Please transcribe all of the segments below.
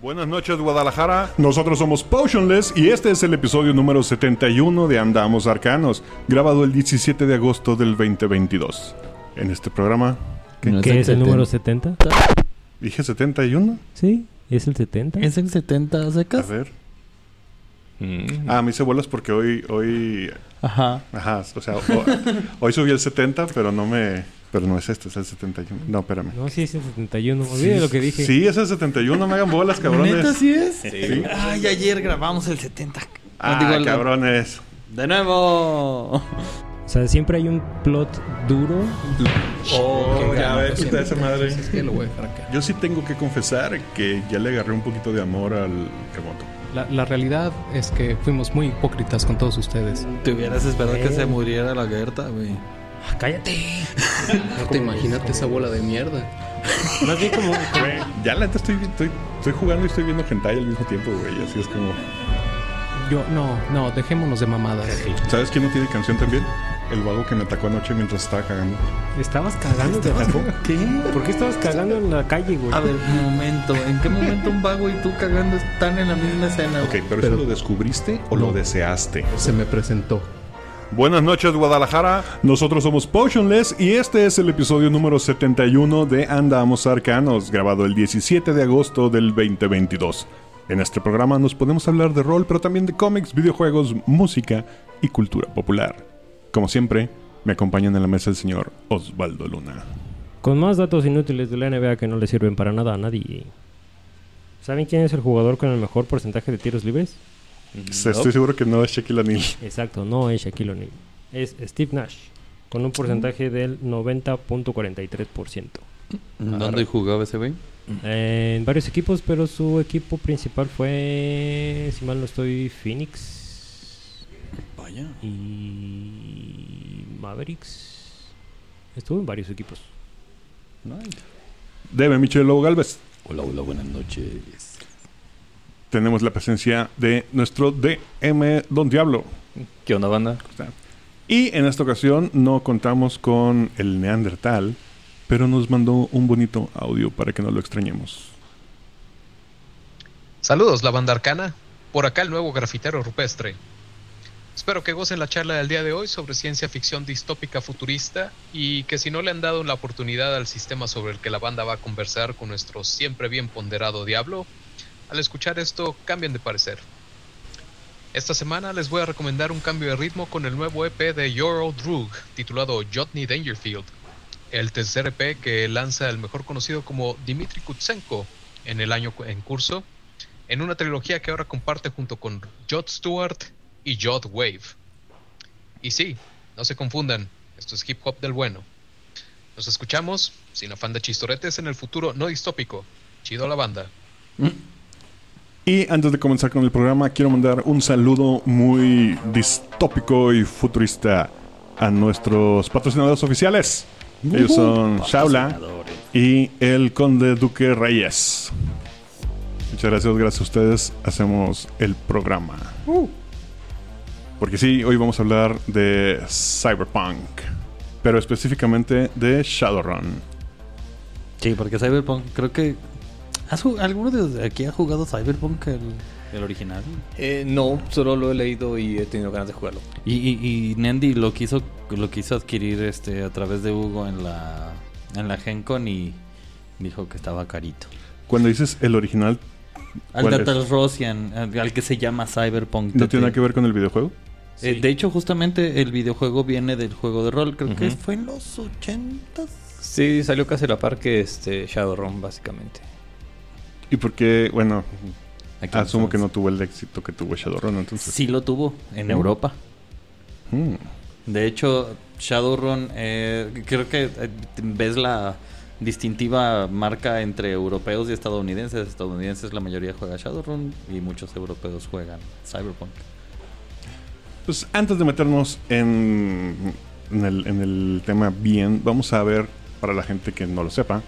Buenas noches Guadalajara, nosotros somos Potionless y este es el episodio número 71 de Andamos Arcanos, grabado el 17 de agosto del 2022. En este programa, No ¿Qué es el 70. número 70? dije 71, Sí, es el 70. ¿Es el 70 a secas? ver. Mm. Ah, me hice bolas porque hoy, hoy, Ajá. ajá, o sea, ho- hoy subí el 70, pero no me, pero no es este, es el 71. No, espérame. No, sí es el 71. Olvide lo que dije. Sí, es el 71, no me hagan bolas, cabrones. ¿Neta sí es? Sí. Ay, ayer grabamos el 70. Ah, Digo, el- cabrones. De nuevo. O sea, siempre hay un plot duro. Oh, ya ves, Sí, quita esa madre. Es que lo voy a dejar acá. Yo sí tengo que confesar que ya le agarré un poquito de amor al remoto. La, la realidad es que fuimos muy hipócritas con todos ustedes. Te hubieras esperado que Eh. se muriera la Gerta, güey. Ah, ¡Cállate! No te imagínate esa bola de mierda. Más bien como... Ya la neta estoy, estoy, estoy jugando y estoy viendo hentai al mismo tiempo, güey. Así es como... Yo, no, no, dejémonos de mamadas. ¿Sabes quién no tiene canción también? El vago que me atacó anoche mientras estaba cagando. ¿Estabas cagando? ¿Te atacó? ¿Qué? ¿Por qué estabas cagando en la calle, güey? A ver, un momento. ¿En qué momento un vago y tú cagando están en la misma escena? Ok, güey? pero, Pero- ¿eso lo descubriste o lo deseaste? Se me presentó. Buenas noches Guadalajara, nosotros somos Potionless y este es el episodio número 71 de Andamos Arcanos, grabado el 17 de agosto del 2022. En este programa nos podemos hablar de rol, pero también de cómics, videojuegos, música y cultura popular. Como siempre, me acompañan en la mesa el señor Osvaldo Luna. Con más datos inútiles de la NBA que no le sirven para nada a nadie. ¿Saben quién es el jugador con el mejor porcentaje de tiros libres? Estoy seguro que no es Shaquille O'Neal. Exacto, no es Shaquille O'Neal. Es Steve Nash, con un porcentaje del 90.43%. ¿Dónde jugaba ese güey? En varios equipos, pero su equipo principal fue, si mal no estoy, Phoenix Vaya. y Mavericks. Estuvo en varios equipos. Debe Michelo Galvez. Hola, hola, buenas noches. Tenemos la presencia de nuestro DM Don Diablo. ¿Qué onda, banda? Y en esta ocasión no contamos con el Neandertal, pero nos mandó un bonito audio para que no lo extrañemos. Saludos, la banda arcana. Por acá el nuevo grafitero rupestre. Espero que gocen la charla del día de hoy sobre ciencia ficción distópica futurista y que si no le han dado la oportunidad al sistema sobre el que la banda va a conversar con nuestro siempre bien ponderado diablo, al escuchar esto cambien de parecer. Esta semana les voy a recomendar un cambio de ritmo con el nuevo EP de Yoro Drug titulado Jotny Dangerfield, el tercer EP que lanza el mejor conocido como Dmitry Kutsenko en el año en curso en una trilogía que ahora comparte junto con Jod Stewart y Jod Wave. Y sí, no se confundan, esto es hip hop del bueno. Nos escuchamos, sin afán de chistoretes, en el futuro no distópico. Chido a la banda. Y antes de comenzar con el programa, quiero mandar un saludo muy distópico y futurista a nuestros patrocinadores oficiales. Ellos son Shaula y el Conde Duque Reyes. Muchas gracias, gracias a ustedes hacemos el programa. Porque sí, hoy vamos a hablar de Cyberpunk, pero específicamente de Shadowrun. Sí, porque Cyberpunk, creo que. ¿Has ¿Alguno de aquí ha jugado Cyberpunk, el, el original? Eh, no, solo lo he leído y he tenido ganas de jugarlo. Y, y, y Nandy lo quiso, lo quiso adquirir este a través de Hugo en la, en la Gencon y dijo que estaba carito. Cuando dices el original, Al. Datal Rosian, al, al que se llama Cyberpunk. ¿no tiene nada que ver con el videojuego? Eh, de hecho, justamente el videojuego viene del juego de rol. Creo que Ujú. fue en los ochentas. Sí, salió casi a la par que este Shadowrun, básicamente. Y porque, bueno, Aquí asumo que no tuvo el éxito que tuvo Shadowrun, entonces. Sí lo tuvo en Mm. Europa. Mm. De hecho, Shadowrun, eh, creo que eh, ves la distintiva marca entre europeos y estadounidenses. Estadounidenses la mayoría juega Shadowrun y muchos europeos juegan Cyberpunk. Pues antes de meternos en, en el, en el tema bien, vamos a ver, para la gente que no lo sepa,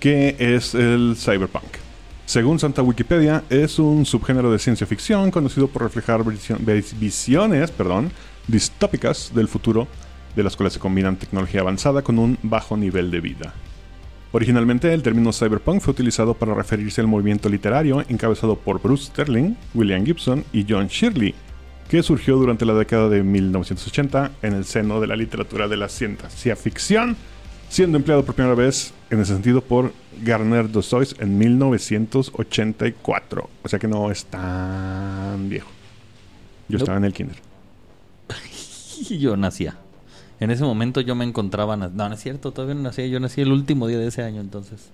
qué es el cyberpunk. Según Santa Wikipedia, es un subgénero de ciencia ficción conocido por reflejar visio- vis- visiones perdón, distópicas del futuro, de las cuales se combinan tecnología avanzada con un bajo nivel de vida. Originalmente, el término cyberpunk fue utilizado para referirse al movimiento literario encabezado por Bruce Sterling, William Gibson y John Shirley, que surgió durante la década de 1980 en el seno de la literatura de la ciencia ficción, siendo empleado por primera vez en ese sentido por Garner Dozois en 1984. O sea que no es tan viejo. Yo Nope. estaba en el kinder. Y yo nacía. En ese momento yo me encontraba... No, no es cierto, todavía no nacía. Yo nací el último día de ese año, entonces.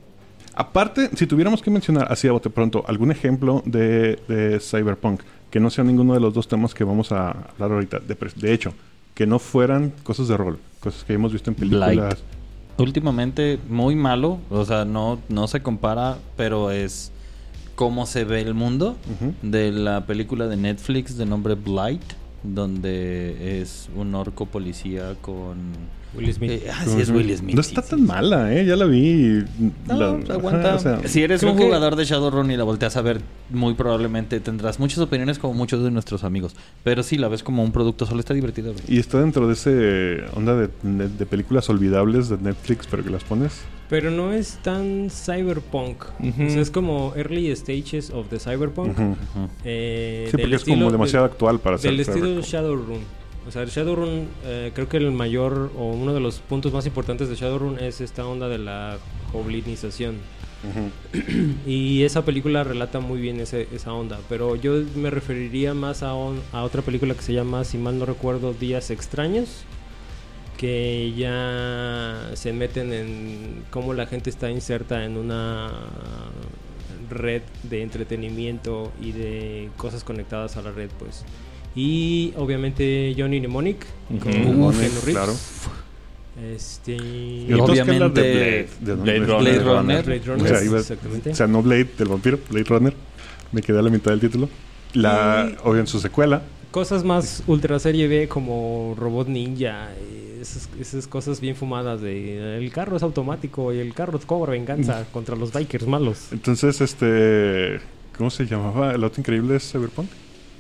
Aparte, si tuviéramos que mencionar así a bote pronto algún ejemplo de, de Cyberpunk que no sea ninguno de los dos temas que vamos a hablar ahorita, de, de hecho, que no fueran cosas de rol, cosas que hemos visto en películas. Últimamente muy malo. O sea, no, no se compara, pero es cómo se ve el mundo de la película de Netflix de nombre Blight, donde es un orco policía con... Will Smith. Eh, ah, sí, es Will Smith. No está sí, tan sí. mala, ¿eh? Ya la vi. No, La- aguanta. ajá, o sea, si eres un que- jugador de Shadowrun y la volteas a ver, muy probablemente tendrás muchas opiniones como muchos de nuestros amigos. Pero sí, la ves como un producto, solo está divertido. y está dentro de ese onda de, de- de películas olvidables de Netflix, pero que las pones. Pero no es tan cyberpunk. Ujú. O sea, es como early stages of the cyberpunk. Eh, Sí, porque es como demasiado actual para ser Del estilo. Shadowrun. O sea, el Shadowrun, eh, creo que el mayor o uno de los puntos más importantes de Shadowrun es esta onda de la goblinización. Y esa película relata muy bien ese- esa onda. Pero yo me referiría más a, on- a otra película que se llama, si mal no recuerdo, Días Extraños. Que ya se meten en cómo la gente está inserta en una red de entretenimiento y de cosas conectadas a la red, pues. Y obviamente Johnny Mnemonic con. Keanu Mnemonic, Reeves. claro. Este. Y entonces, ¿qué hablar de obviamente, Blade, de Blade Blade Runner. Runner. Blade Runner, O sea, iba- exactamente. O sea, no Blade del vampiro, Blade Runner. Me quedé a la mitad del título. La, Y- o en su secuela. Cosas más ultra serie B como Robot Ninja, esas, esas cosas bien fumadas de el carro es automático y el carro cobra venganza contra los bikers malos. Entonces, este. ¿Cómo se llamaba? ¿El auto increíble es Cyberpunk?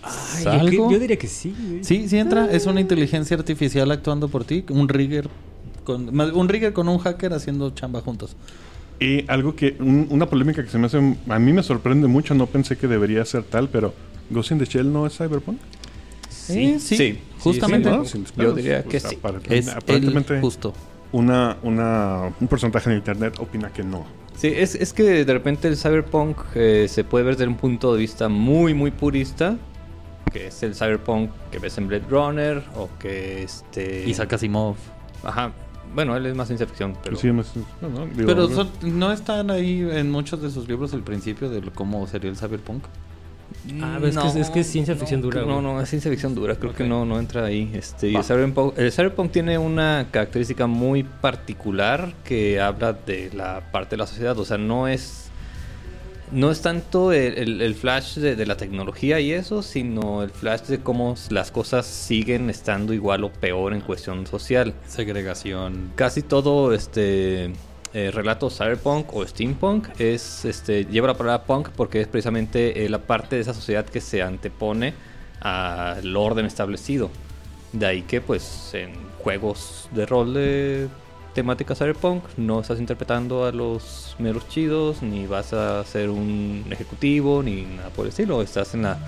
Ay, yo, ¿Algo? que- yo diría que sí. güey. Sí, sí entra. Es una inteligencia artificial actuando por ti. Un rigger con, un rigger con un hacker haciendo chamba juntos. Y algo que. un- una polémica que se me hace. A mí me sorprende mucho. No pensé que debería ser tal, pero. ¿Ghost in the Shell no es Cyberpunk? Sí, sí, Sí. justamente. Sí, ¿No? Sin Yo diría que O sea, sí. apar- Es aparentemente, el justo. una, una, un porcentaje en internet opina que no. Sí, es, es que de repente el cyberpunk eh, se puede ver desde un punto de vista muy, muy purista, que es el cyberpunk que ves en Blade Runner o que este... Isaac Asimov. Ajá. Bueno, él es más ciencia ficción, pero... Sí, más- no, no, digo, Pero son- no están ahí en muchos de sus libros el principio de cómo sería el cyberpunk. Ah, pero es que es- es que es ciencia ficción dura, No, no, es ciencia ficción dura. Creo que no, no entra ahí. Este, y Va. el cyberpunk, el cyberpunk tiene una característica muy particular que habla de la parte de la sociedad. O sea, no es... No es tanto el, el- el flash de, de la tecnología y eso, sino el flash de cómo las cosas siguen estando igual o peor en cuestión social. Segregación. Casi todo este eh, relato cyberpunk o steampunk es este lleva la palabra punk porque es precisamente eh, la parte de esa sociedad que se antepone al orden establecido. De ahí que pues en juegos de rol de temática cyberpunk no estás interpretando a los meros chidos ni vas a ser un ejecutivo ni nada por el estilo, estás en la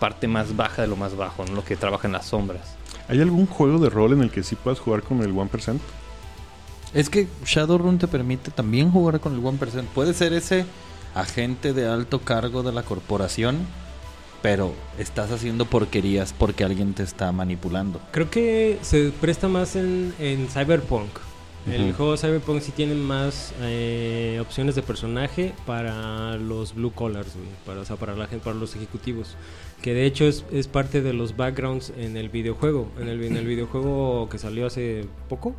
parte más baja de lo más bajo, ¿no? lo que trabaja en las sombras. ¿Hay algún juego de rol en el que sí puedas jugar con el 1%? Es que Shadowrun te permite también jugar con el 1%. Puede ser ese agente de alto cargo de la corporación, pero estás haciendo porquerías porque alguien te está manipulando. Creo que se presta más en, en Cyberpunk. El juego Cyberpunk sí tiene más eh, opciones de personaje para los blue collars, güey, para, o sea, para la gente, para los ejecutivos. Que de hecho es, es parte de los backgrounds en el videojuego. En el, en el videojuego que salió hace poco,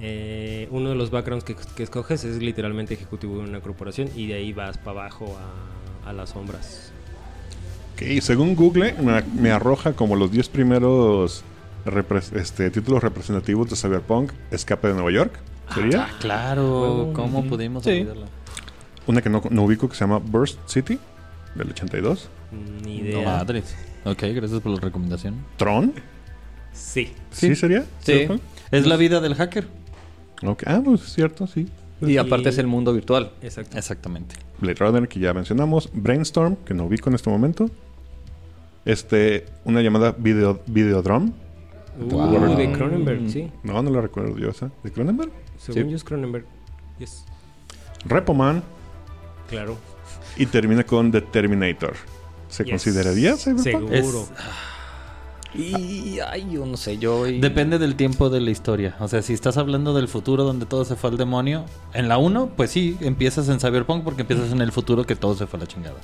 eh, uno de los backgrounds que, que escoges es literalmente ejecutivo de una corporación y de ahí vas para abajo a, a las sombras. Ok, según Google, me, me arroja como los 10 primeros repres- este, títulos representativos de Cyberpunk: Escape de Nueva York. ¿Sería? Ah, claro. ¿cómo pudimos Sí. olvidarla? Una que no, no ubico que se llama Burst City, del 82. Ni No idea. madres. Ok, gracias por la recomendación. Tron. Sí. ¿Sí, Sí. sería? Sí. ¿Cyberpunk? Es la vida del hacker. Ok, Ah, pues es cierto, sí. Y aparte es el mundo virtual. Exacto. Exactamente. Blade Runner, que ya mencionamos. Brainstorm, que no ubico en este momento. Este, una llamada Video, Videodrome. Uh, de Cronenberg, sí. No, no la recuerdo yo esa. ¿De Cronenberg? Según Sí. yo es Cronenberg. Yes. Repoman. Claro. Y termina con The Terminator. ¿Se Yes. consideraría Cyberpunk? Seguro. Y ay, yo no sé, yo y- Depende del tiempo de la historia. O sea, si estás hablando del futuro donde todo se fue al demonio, en la 1, pues sí, empiezas en Cyberpunk porque empiezas en el futuro que todo se fue a la chingada.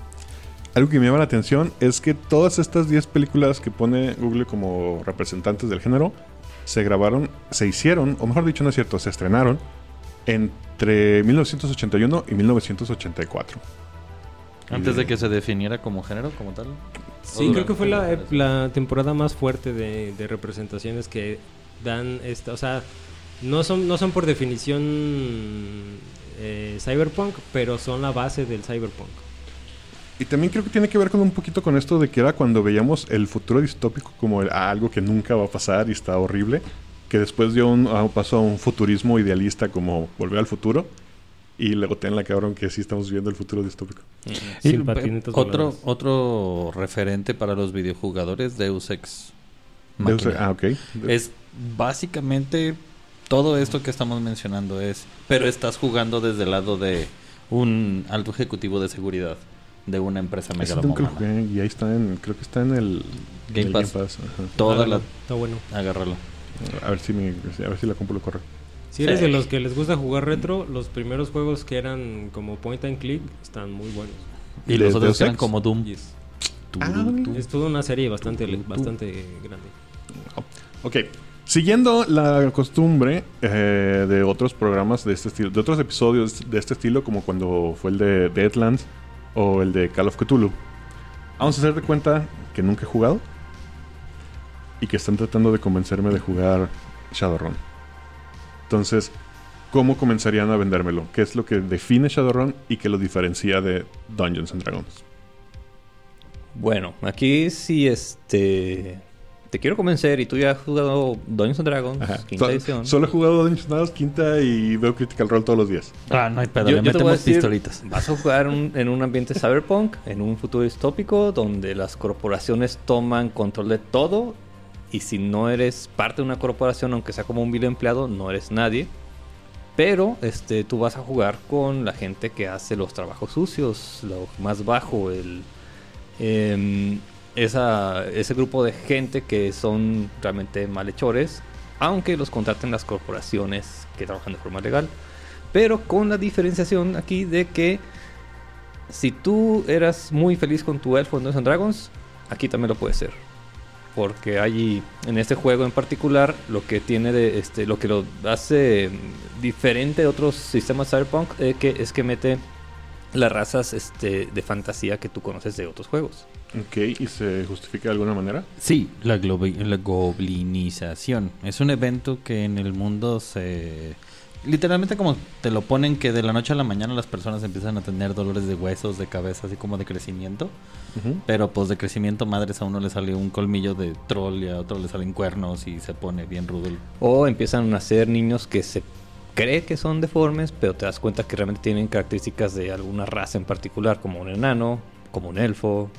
Algo que me llama la atención es que todas estas 10 películas que pone Google como representantes del género se grabaron, se hicieron, o mejor dicho, no es cierto, se estrenaron entre 1981 y 1984. Antes de que se definiera como género, como tal. Sí, creo que fue la, temporada más fuerte de, de representaciones que dan esta, o sea, no son, no son por definición eh, cyberpunk, pero son la base del cyberpunk. Y también creo que tiene que ver con un poquito con esto de que era cuando veíamos el futuro distópico como el- algo que nunca va a pasar y está horrible, que después dio un a un paso a un futurismo idealista como volver al futuro. Y luego ten la cabrón que sí estamos viviendo el futuro distópico. Y pe- patinetas otro, otro referente para los videojugadores, Deus Ex. Deus- Machina. ah, ok. Es básicamente todo esto que estamos mencionando es, pero estás jugando desde el lado de un alto ejecutivo de seguridad de una empresa megalomana. y ahí está en, creo que está en el Game en el Pass. Toda la Está bueno. agárralo. A ver si me, a ver si la compro lo corre. Si eres Sí. de los que les gusta jugar retro, los primeros juegos que eran como point and click están muy buenos. Y ¿De los otros eran como Doom. Yes. Ah. Es toda una serie bastante, bastante grande. Ok. Siguiendo la costumbre eh, de otros programas de este estilo, de otros episodios de este estilo, como cuando fue el de Deadlands o el de Call of Cthulhu, vamos a hacer de cuenta que nunca he jugado y que están tratando de convencerme de jugar Shadowrun. Entonces, ¿cómo comenzarían a vendérmelo? ¿Qué es lo que define Shadowrun y que lo diferencia de Dungeons and Dragons? Bueno, aquí sí este te quiero convencer y tú ya has jugado Dungeons and Dragons, Ajá. quinta So- edición. Solo he jugado Dungeons and Dragons quinta y veo Critical Role todos los días. Ah, no hay pedo, Yo- le yo metemos decir, pistolitas. Vas a jugar un- en un ambiente cyberpunk, en un futuro distópico donde las corporaciones toman control de todo y si no eres parte de una corporación, aunque sea como un vil empleado, no eres nadie. Pero este, tú vas a jugar con la gente que hace los trabajos sucios, lo más bajo, el, em, ese grupo de gente que son realmente malhechores, aunque los contraten las corporaciones que trabajan de forma legal. Pero con la diferenciación aquí de que si tú eras muy feliz con tu elfo en Dungeons and Dragons, aquí también lo puedes ser. Porque allí, en este juego en particular, lo que tiene de este, lo que lo hace diferente de otros sistemas cyberpunk eh, que, es que mete las razas este, de fantasía que tú conoces de otros juegos. Ok, ¿y se justifica de alguna manera? Sí, la, globi- la goblinización. Es un evento que en el mundo se... Literalmente como te lo ponen que de la noche a la mañana las personas empiezan a tener dolores de huesos, de cabeza, así como de crecimiento. Pero pues de crecimiento madres a uno le sale un colmillo de troll y a otro le salen cuernos y se pone bien rudo. el- O empiezan a nacer niños que se cree que son deformes, pero te das cuenta que realmente tienen características de alguna raza en particular, como un enano, como un elfo,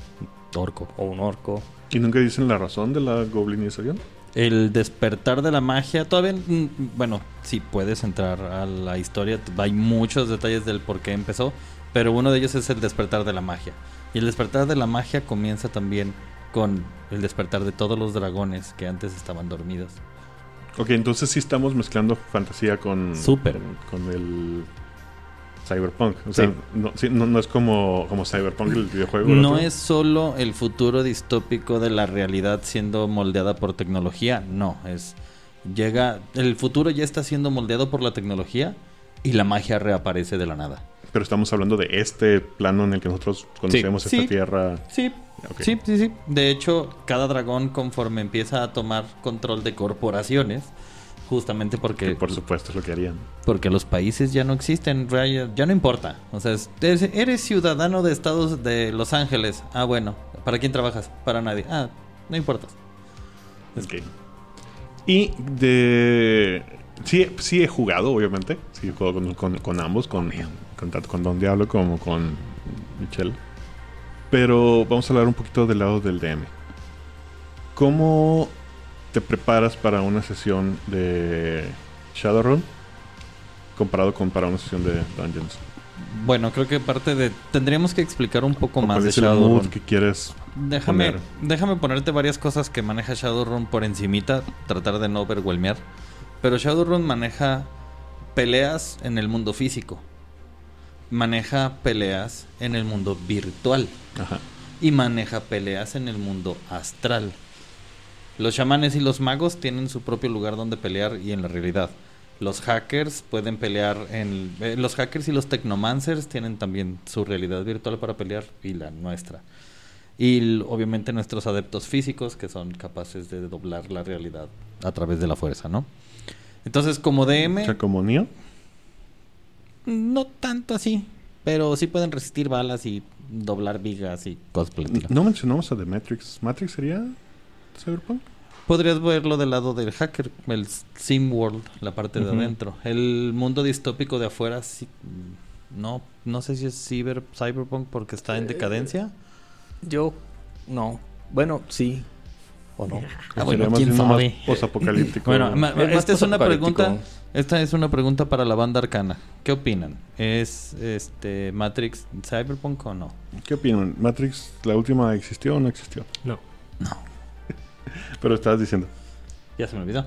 Orco. o un orco. ¿Y nunca dicen la razón de la goblinización? El despertar de la magia, todavía, mm, bueno, sí puedes entrar a la historia, hay muchos detalles del por qué empezó, pero uno de ellos es el despertar de la magia. Y el despertar de la magia comienza también con el despertar de todos los dragones que antes estaban dormidos. Ok, entonces sí estamos mezclando fantasía con... Súper. Con el... Cyberpunk. O sea, Sí. no, sí, no- no es como, como Cyberpunk el videojuego. el No otro. es solo el futuro distópico de la realidad siendo moldeada por tecnología, no, es llega el futuro ya está siendo moldeado por la tecnología y la magia reaparece de la nada. Pero estamos hablando de este plano en el que nosotros conocemos Sí. esta tierra. Sí, sí, sí, sí. De hecho, cada dragón conforme empieza a tomar control de corporaciones, justamente porque Que por supuesto es lo que harían. porque los países ya no existen, ya, no importa. O sea, es- eres, ciudadano de Estados de Los Ángeles. Ah, bueno, ¿para quién trabajas? Para nadie. Ah, no importa. Ok. Y de... Sí, sí he jugado, obviamente. Sí he jugado con, con- con ambos, con, con tanto con Don Diablo como con Michelle. Pero vamos a hablar un poquito del lado del DM. ¿Cómo te preparas para una sesión de Shadowrun comparado con para una sesión de Dungeons? Bueno, creo que parte de... Tendríamos que explicar un poco ¿O más de Shadowrun. que quieres Déjame, poner? déjame ponerte varias cosas que maneja Shadowrun por encimita, tratar de no overwhelmear. Pero Shadowrun maneja peleas en el mundo físico. Maneja peleas en el mundo virtual. Ajá. Y maneja peleas en el mundo astral. Los chamanes y los magos tienen su propio lugar donde pelear y en la realidad. Los hackers pueden pelear en... eh, los hackers y los technomancers tienen también su realidad virtual para pelear y la nuestra. Y obviamente nuestros adeptos físicos que son capaces de doblar la realidad a través de la fuerza, ¿no? Entonces, como DM, O sea, como Neo. no tanto así, pero sí pueden resistir balas y doblar vigas y estilo. No mencionamos a The Matrix. ¿Matrix sería Cyberpunk? Podrías verlo del lado del hacker, el sim world, la parte de Ujú. adentro. El mundo distópico de afuera, sí, no, no sé si es ciber, cyberpunk porque está en decadencia. Yo, no. Bueno, sí. ¿O no? Ah, bueno, Sería más quién sabe. Posapocalíptico. Bueno, esta es una pregunta. Esta es una pregunta para la banda arcana. ¿Qué opinan? ¿Es este Matrix Cyberpunk o no? ¿Qué opinan? ¿Matrix, la última, existió o no existió? No. Pero estabas diciendo. Ya se me olvidó.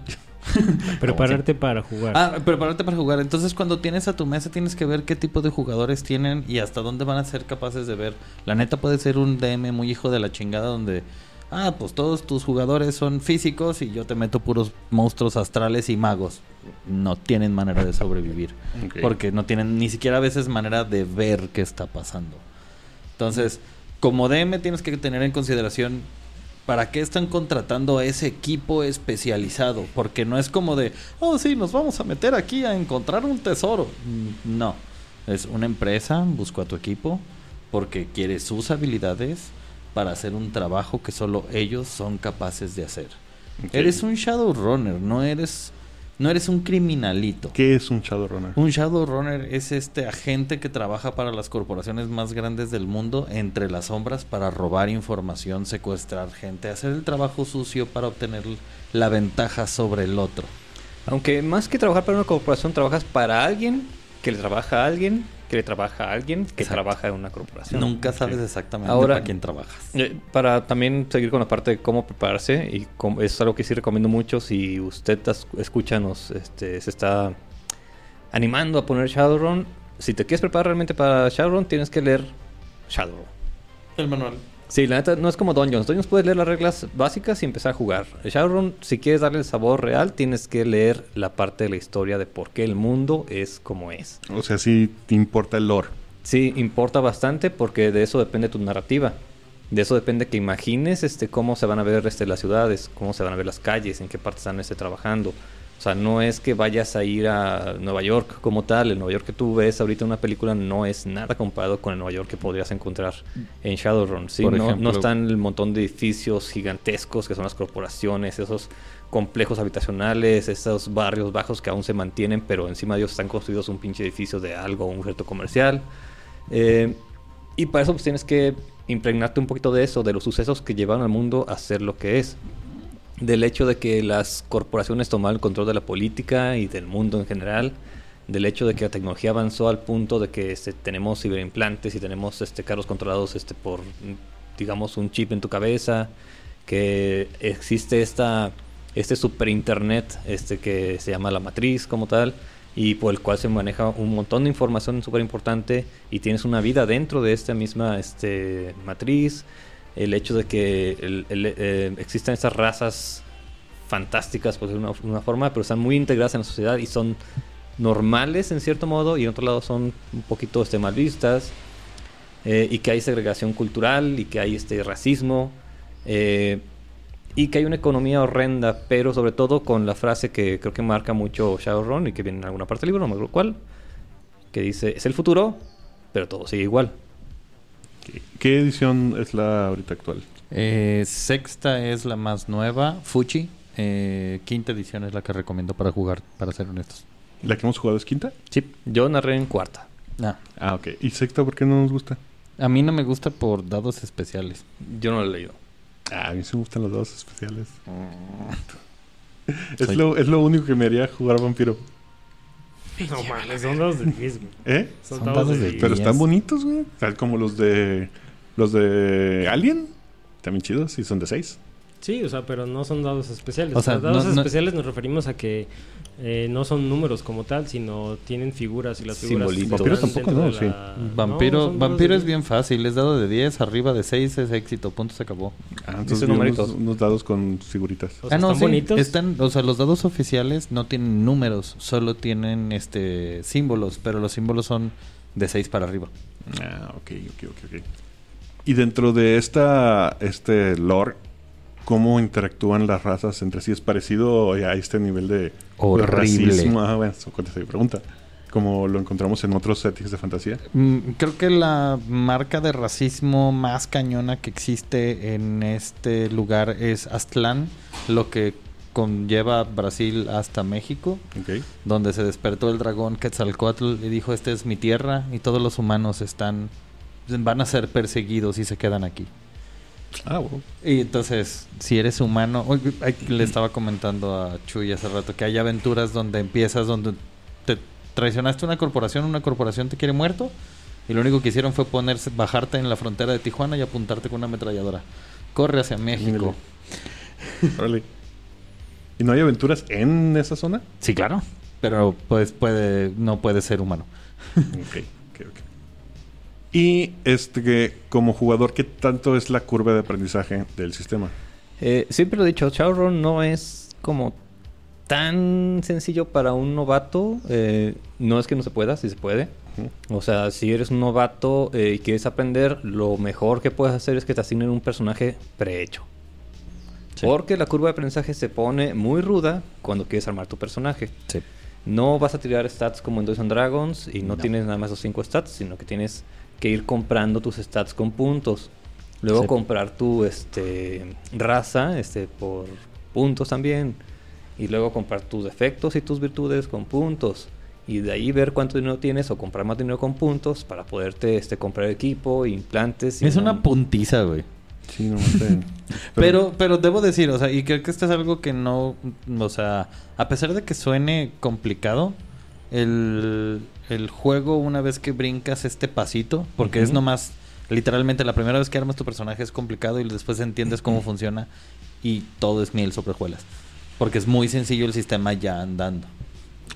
Prepararte para jugar. Ah, prepararte para jugar. Entonces, cuando tienes a tu mesa, tienes que ver qué tipo de jugadores tienen y hasta dónde van a ser capaces de ver. La neta puede ser un DM muy hijo de la chingada donde, ah, pues todos tus jugadores son físicos y yo te meto puros monstruos astrales y magos. No tienen manera de sobrevivir. Porque no tienen ni siquiera a veces manera de ver qué está pasando. Entonces, como DM tienes que tener en consideración para qué están contratando a ese equipo especializado. Porque no es como de, oh sí, nos vamos a meter aquí a encontrar un tesoro. Mm, No, es una empresa, busco a tu equipo porque quiere sus habilidades para hacer un trabajo que solo ellos son capaces de hacer. Eres un Shadowrunner, no eres, no eres un criminalito. ¿Qué es un Shadowrunner? Un Shadowrunner es este agente que trabaja para las corporaciones más grandes del mundo entre las sombras para robar información, secuestrar gente, hacer el trabajo sucio para obtener la ventaja sobre el otro. Aunque más que trabajar para una corporación, trabajas para alguien que le trabaja a alguien que le trabaja a alguien que Exacto. trabaja en una corporación. Nunca sabes exactamente Ahora- para quién trabajas. Eh, Para también seguir con la parte de cómo prepararse, y cómo- es algo que sí recomiendo mucho, si usted escucha, nos, este, se está animando a poner Shadowrun, si te quieres preparar realmente para Shadowrun, tienes que leer Shadowrun. El manual. Sí, la neta no es como Dungeons. Dungeons puedes leer las reglas básicas y empezar a jugar. Shadowrun, si quieres darle el sabor real, tienes que leer la parte de la historia de por qué el mundo es como es. O sea, sí te importa el lore. Sí, importa bastante porque de eso depende tu narrativa. De eso depende que imagines este, cómo se van a ver este, las ciudades, cómo se van a ver las calles, en qué parte están este, trabajando. O sea, no es que vayas a ir a Nueva York como tal. El Nueva York que tú ves ahorita en una película no es nada comparado con el Nueva York que podrías encontrar en Shadowrun. ¿sí? Por no, ejemplo- no están el montón de edificios gigantescos que son las corporaciones, esos complejos habitacionales, esos barrios bajos que aún se mantienen, pero encima de ellos están construidos un pinche edificio de algo, un centro comercial. Eh, y para eso pues tienes que impregnarte un poquito de eso, de los sucesos que llevaron al mundo a ser lo que es. Del hecho de que las corporaciones tomaron el control de la política y del mundo en general. Del hecho de que la tecnología avanzó al punto de que este, tenemos ciberimplantes y tenemos este, carros controlados este, por, digamos, un chip en tu cabeza. Que existe esta, este super internet este, que se llama la matriz como tal y por el cual se maneja un montón de información súper importante y tienes una vida dentro de esta misma este, matriz. El hecho de que eh, existan estas razas fantásticas, por decirlo de una forma, pero están muy integradas en la sociedad y son normales en cierto modo y en otro lado son un poquito este, mal vistas. eh, y que hay segregación cultural y que hay este racismo. eh, y que hay una economía horrenda, pero sobre todo con la frase que creo que marca mucho Shadowrun y que viene en alguna parte del libro, no me acuerdo cuál, que dice, es el futuro, pero todo sigue igual. ¿Qué, qué edición es la ahorita actual? Eh, sexta es la más nueva, Fuji. Eh, quinta edición es la que recomiendo para jugar, para ser honestos. ¿La que hemos jugado es quinta? Sí, yo narré en cuarta. Ah, Ah, ok. ¿Y sexta por qué no nos gusta? a mí no me gusta por dados especiales. Yo no lo he leído. Ah, a mí sí me gustan los dados especiales. Soy- Es, lo, es lo único que me haría jugar vampiro. No mames, son dos de 10, güey. ¿Eh? Son, Son dados dados de de 10. Pero están bonitos, güey. Tal como los de. Los de Alien. También chidos y son de 6. Sí, o sea, pero no son dados especiales. O sea, Los dados no- no- especiales nos referimos a que eh, no son números como tal, sino tienen figuras y las figuras. Simbolitos. están Vampiro tampoco, ¿no? Sí. Vampiro, No, vampiro es 10. bien fácil, es dado de 10, arriba de 6 es éxito, punto se acabó. Ah, entonces unos, dados con figuritas. O sea, ah, no, están sí, bonitos. Están, o sea, los dados oficiales no tienen números, solo tienen este símbolos, pero los símbolos son de 6 para arriba. Ah, ok, ok, ok, ok. Y dentro de esta este lore, ¿cómo interactúan las razas entre sí? ¿Es parecido a este nivel de Horrible. racismo? Ah, bueno, eso contesta mi pregunta. Como lo encontramos en otros settings de fantasía. Mm, Creo que la marca de racismo más cañona que existe en este lugar es Aztlán, lo que conlleva Brasil hasta México, donde se despertó el dragón Quetzalcoatl y dijo, esta es mi tierra y todos los humanos están van a ser perseguidos y se quedan aquí. Ah. Y entonces, si eres humano, le estaba comentando a Chuy hace rato que hay aventuras donde empiezas, donde te traicionaste una corporación, una corporación te quiere muerto, y lo único que hicieron fue ponerse, bajarte en la frontera de Tijuana y apuntarte con una ametralladora. Corre hacia México. ¿Y no hay aventuras en esa zona? Sí, claro. Pero pues puede, no puede ser humano. Ok. Y este como jugador, ¿qué tanto es la curva de aprendizaje del sistema? Eh, siempre lo he dicho, Shadowrun no es como tan sencillo para un novato. eh, no es que no se pueda, sí se puede. O sea, si eres un novato eh, y quieres aprender, lo mejor que puedes hacer es que te asignen un personaje prehecho. Sí. Porque la curva de aprendizaje se pone muy ruda cuando quieres armar tu personaje. Sí. No vas a tirar stats como en Dungeons and Dragons y no, No. tienes nada más los 5 stats, sino que tienes que ir comprando tus stats con puntos. Luego Sí. comprar tu este, raza este, por puntos también. Y luego comprar tus defectos y tus virtudes con puntos. Y de ahí ver cuánto dinero tienes o comprar más dinero con puntos para poderte este, comprar equipo, implantes. y Es una un- puntiza, güey. Sí, no sé. Pero, pero debo decir, o sea, y creo que esto es algo que no, o sea, a pesar de que suene complicado, el, el juego una vez que brincas este pasito, porque es Ujú. nomás, literalmente la primera vez que armas tu personaje es complicado y después entiendes cómo funciona y todo es miel sobre hojuelas. Porque es muy sencillo el sistema ya andando.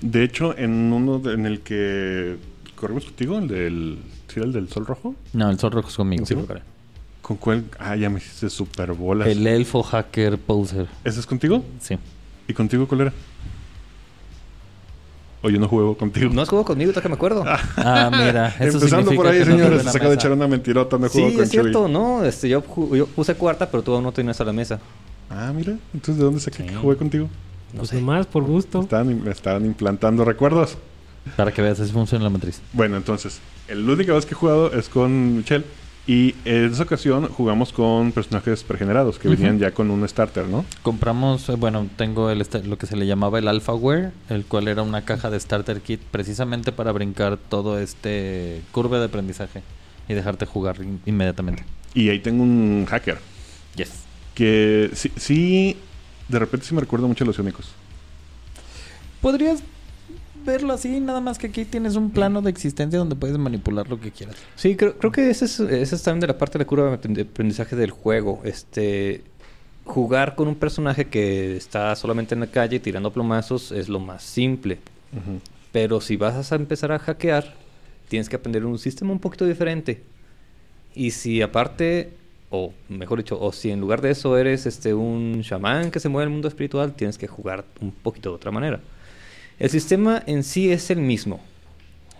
De hecho, en uno de- en el que corrimos contigo, el del, ¿sí el del sol rojo? No, el sol rojo es conmigo. Sí, ¿Con cuál? Ah, ya me hiciste super bolas. El elfo hacker poser. ¿Ese es contigo? Sí. ¿Y contigo cuál era? O yo no juego contigo. No has jugado conmigo, hasta que me acuerdo. Ah, mira. Eso Empezando por ahí, no señores, tuve se acaba de echar una mentirota. No Sí, juego con es cierto, Chuy. ¿no? Este, yo, yo puse cuarta, pero tú aún no tenías a la mesa. Ah, mira. Entonces, ¿de dónde saqué Sí. que jugué contigo? No Pues sé. nomás por gusto. Estaban, me estaban implantando recuerdos. Para que veas, así funciona la matriz. Bueno, entonces, la única vez que he jugado es con Michelle. Y en esa ocasión jugamos con personajes pregenerados que venían ya con un starter, ¿no? Compramos, eh, bueno, tengo el lo que se le llamaba el Alphaware, el cual era una caja de starter kit precisamente para brincar todo este curva de aprendizaje y dejarte jugar in- inmediatamente. Y ahí tengo un hacker. Yes. Que sí, sí de repente sí me recuerda mucho a los únicos. Podrías verlo así, nada más que aquí tienes un plano de existencia donde puedes manipular lo que quieras. Sí, creo, creo que esa es, esa es también de la parte de la curva de aprendi- aprendizaje del juego. Este, jugar con un personaje que está solamente en la calle tirando plomazos es lo más simple. Pero si vas a empezar a hackear, tienes que aprender un sistema un poquito diferente. Y si aparte, o mejor dicho, o si en lugar de eso eres este un chamán que se mueve en el mundo espiritual, tienes que jugar un poquito de otra manera. El sistema en sí es el mismo.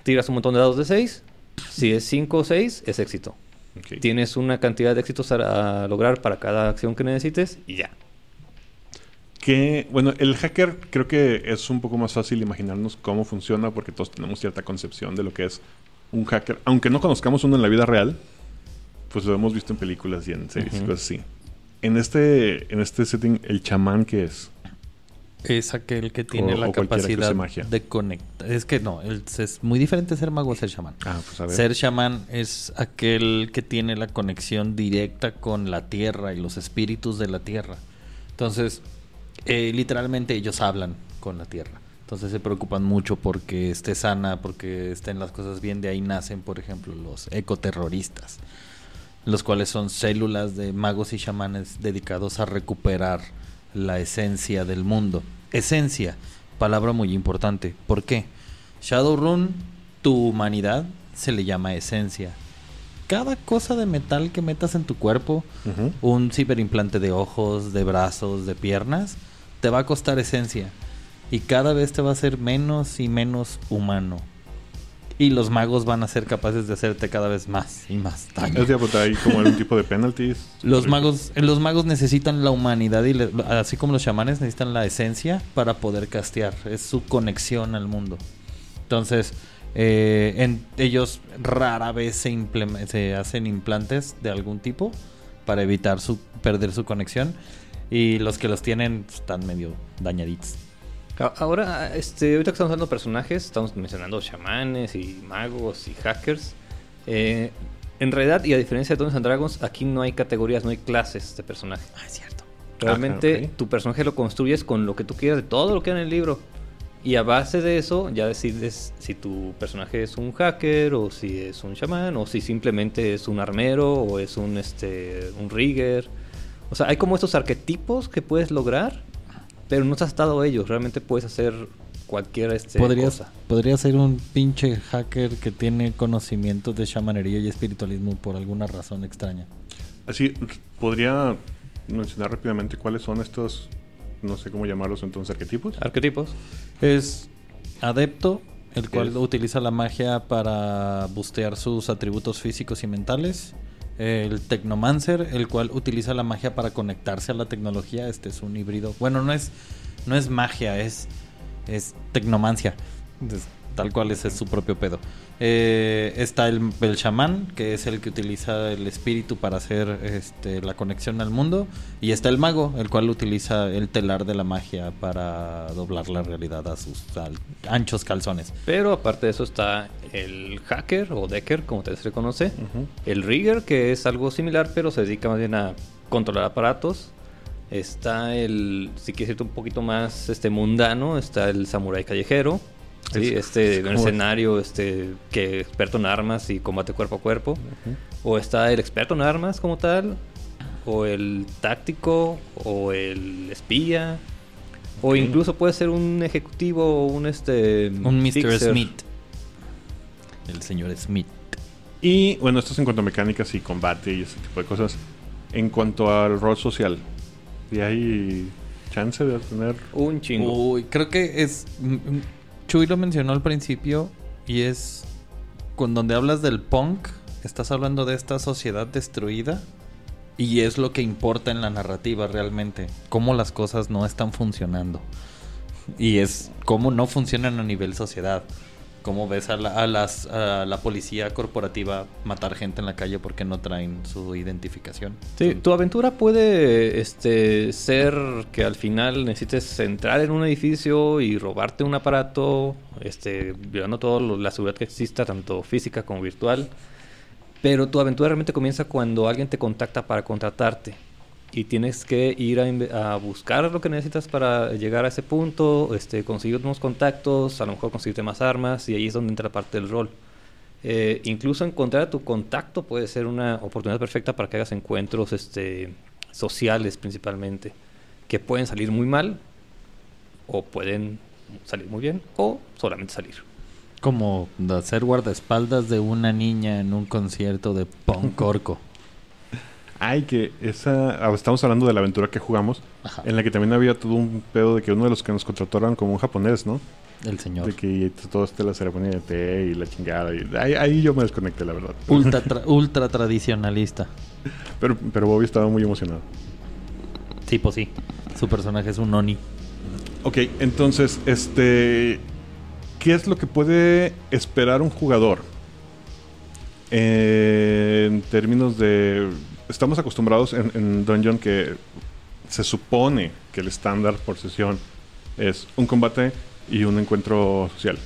Tiras un montón de dados de 6. Si es 5 o 6, es éxito. Tienes una cantidad de éxitos a, a lograr para cada acción que necesites y ya. Que, bueno, el hacker creo que es un poco más fácil imaginarnos cómo funciona porque todos tenemos cierta concepción de lo que es un hacker. Aunque no conozcamos uno en la vida real, pues lo hemos visto en películas y en series y Ujú. cosas así. En este, en este setting, el chamán que es. Es aquel que tiene O- la o capacidad magia. de conectar. Es que no, es muy diferente ser mago a ser chamán. Ah, pues a ver. Ser chamán es aquel que tiene la conexión directa con la tierra y los espíritus de la tierra. Entonces, eh, literalmente ellos hablan con la tierra. Entonces se preocupan mucho porque esté sana, porque estén las cosas bien. De ahí nacen, por ejemplo, los ecoterroristas, los cuales son células de magos y chamanes dedicados a recuperar la esencia del mundo. Esencia, palabra muy importante. ¿Por qué? Shadowrun, tu humanidad, se le llama esencia. Cada cosa de metal que metas en tu cuerpo, un ciberimplante de ojos, de brazos, de piernas, te va a costar esencia. Y cada vez te va a ser menos y menos humano. Y los magos van a ser capaces de hacerte cada vez más y más daño. Es de apuntar ahí como algún tipo de penalties. Los magos, los magos necesitan la humanidad y le- así como los chamanes necesitan la esencia para poder castear. Es su conexión al mundo. Entonces, eh, en- ellos rara vez se, se hacen implantes de algún tipo para evitar su, perder su conexión. Y los que los tienen pues, están medio dañaditos. Ahora, este, ahorita que estamos hablando de personajes, estamos mencionando chamanes y magos y hackers. Eh, en realidad, y a diferencia de Dungeons and Dragons, aquí no hay categorías, no hay clases de personaje. Ah, es cierto. Realmente, ok. tu personaje lo construyes con lo que tú quieras, de todo lo que hay en el libro. Y a base de eso, ya decides si tu personaje es un hacker, o si es un chamán, o si simplemente es un armero, o es un, este, un rigger. O sea, hay como estos arquetipos que puedes lograr, pero no estás atado a ellos. Realmente puedes hacer cualquier este, Podrías, cosa. podría ser un pinche hacker que tiene conocimientos de chamanería y espiritualismo por alguna razón extraña. Así, podría mencionar rápidamente cuáles son estos, no sé cómo llamarlos entonces, arquetipos. Arquetipos. Es adepto, el cual Es- utiliza la magia para bustear sus atributos físicos y mentales. El Tecnomancer, el cual utiliza la magia para conectarse a la tecnología. Este es un híbrido. Bueno, no es, no es magia, es, es tecnomancia. Es- tal cual ese es su propio pedo. Eh, está el, el chamán, que es el que utiliza el espíritu para hacer este, la conexión al mundo. Y está el mago, el cual utiliza el telar de la magia para doblar la realidad a sus anchos calzones. Pero aparte de eso está el hacker o decker, como te se le conoce. El rigger, que es algo similar, pero se dedica más bien a controlar aparatos. Está el, si quieres irte un poquito más este mundano, está el samurái callejero. ¿Sí? Es- Este, un como- escenario este, que experto en armas y combate cuerpo a cuerpo. O está el experto en armas como tal. O el táctico. O el espía. O incluso puede ser un ejecutivo o un este. Un Mr. fixer. Smith. El señor Smith. Y bueno, esto es en cuanto a mecánicas y combate y ese tipo de cosas. En cuanto al rol social, ¿y hay chance de tener Un chingo. Uy, creo que es. Chuy lo mencionó al principio y es. Con donde hablas del punk, estás hablando de esta sociedad destruida y es lo que importa en la narrativa realmente. Cómo las cosas no están funcionando. Y es cómo no funcionan a nivel sociedad. Cómo ves a la, a las, a la policía corporativa matar gente en la calle porque no traen su identificación. Sí, tu aventura puede este, ser que al final necesites entrar en un edificio y robarte un aparato, este, violando toda la seguridad que exista, tanto física como virtual. Pero tu aventura realmente comienza cuando alguien te contacta para contratarte. Y tienes que ir a, buscar lo que necesitas para llegar a ese punto, este, conseguir unos contactos, a lo mejor conseguirte más armas, y ahí es donde entra parte del rol. Eh, incluso encontrar a tu contacto puede ser una oportunidad perfecta para que hagas encuentros este, sociales principalmente, que pueden salir muy mal o pueden salir muy bien o solamente salir. Como ser guardaespaldas de una niña en un concierto de punk orco. Ay, que esa. ah, Estamos hablando de la aventura que jugamos, Ajá. en la que también había todo un pedo de que uno de los que nos contrataron como un japonés, ¿no? El señor. De que todo este la ceremonia de té y la chingada. Y ahí, ahí yo me desconecté, la verdad. Ultra, tra- ultra tradicionalista. Pero, pero Bobby estaba muy emocionado. Sí, pues sí. Su personaje es un Oni. Ok, entonces, este. ¿Qué es lo que puede esperar un jugador? Eh, en términos de. Estamos acostumbrados en, en Dungeon que se supone que el estándar por sesión es un combate y un encuentro social.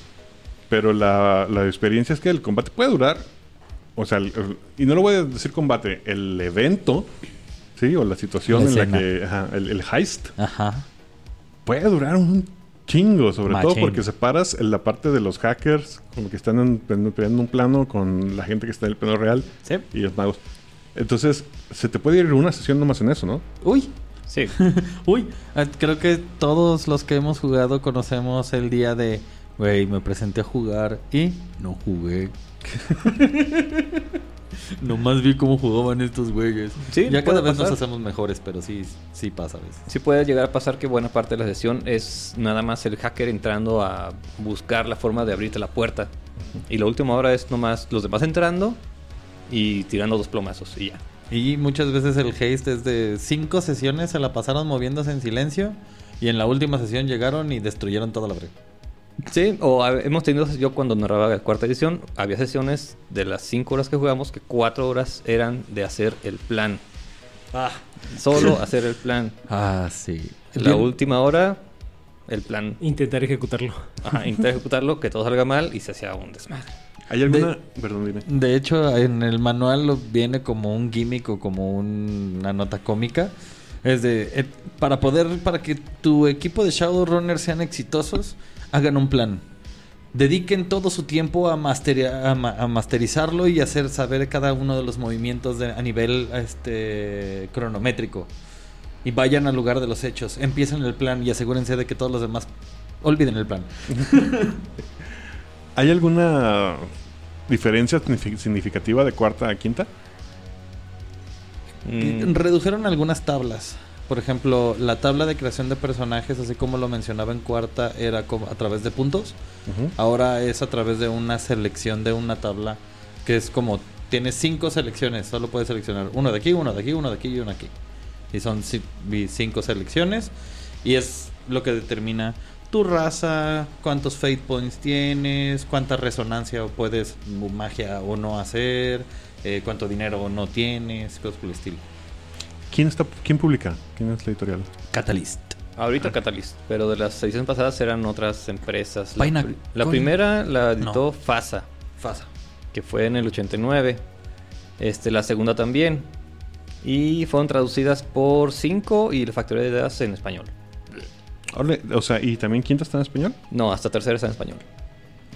Pero la, la experiencia es que el combate puede durar, o sea, el- el- y no lo voy a decir combate, el evento, ¿sí? O la situación La en la que, ajá, el, el heist, Ajá. puede durar un chingo, sobre todo porque separas en la parte de los hackers, como que están en, en- en un plano con la gente que está en el plano real Sí. y los magos. Entonces, se te puede ir una sesión nomás en eso, ¿no? Uy. Sí. Uy. Ah, Creo que todos los que hemos jugado conocemos el día de... Güey, me presenté a jugar y no jugué. Nomás vi cómo jugaban estos güeyes. Sí, ya cada vez nos hacemos mejores, pero sí, sí pasa a veces. Sí puede llegar a pasar que buena parte de la sesión es nada más el hacker entrando a buscar la forma de abrirte la puerta. Y la última hora es nomás los demás entrando y tirando dos plomazos y ya. Y muchas veces el haste es de cinco sesiones, se la pasaron moviéndose en silencio. Y en la última sesión llegaron y destruyeron toda la brega. Sí, o a- hemos tenido, yo cuando narraba la cuarta edición, había sesiones de las cinco horas que jugamos que cuatro horas eran de hacer el plan. Solo hacer el plan. Ah, sí. La última hora, el plan. Intentar ejecutarlo. Ajá, intentar ejecutarlo, que todo salga mal y se hacía un desmadre. ¿Hay alguna...? Perdón, dime. De hecho, en el manual viene como un gimmick o como un- una nota cómica. Es de, eh, para poder, para que tu equipo de Shadowrunner sean exitosos, hagan un plan. Dediquen todo su tiempo a, masteria- a, ma- a masterizarlo y hacer saber cada uno de los movimientos de- a nivel este, cronométrico. Y vayan al lugar de los hechos. Empiecen el plan y asegúrense de que todos los demás olviden el plan. ¿Hay alguna diferencia signifi- significativa de cuarta a quinta? Mm, Redujeron algunas tablas. Por ejemplo, la tabla de creación de personajes, así como lo mencionaba en cuarta, era a través de puntos. Ahora es a través de una selección de una tabla que es como tienes cinco selecciones, solo puedes seleccionar uno de aquí, uno de aquí, uno de aquí y uno aquí. Y son cinco selecciones y es lo que determina tu raza, cuántos fate points tienes, cuánta resonancia puedes magia o no hacer, eh, cuánto dinero no tienes, cosas por el estilo. ¿Quién, está, ¿Quién publica? ¿Quién es la editorial? Catalyst. Ahorita Catalyst, pero de las ediciones pasadas eran otras empresas. La, la primera la editó No. FASA, Fasa. que fue en el 89. Este, la segunda también. Y fueron traducidas por 5 y la Factoría de Ideas en español. O sea, ¿y también quinta está en español? No, hasta tercera está en español.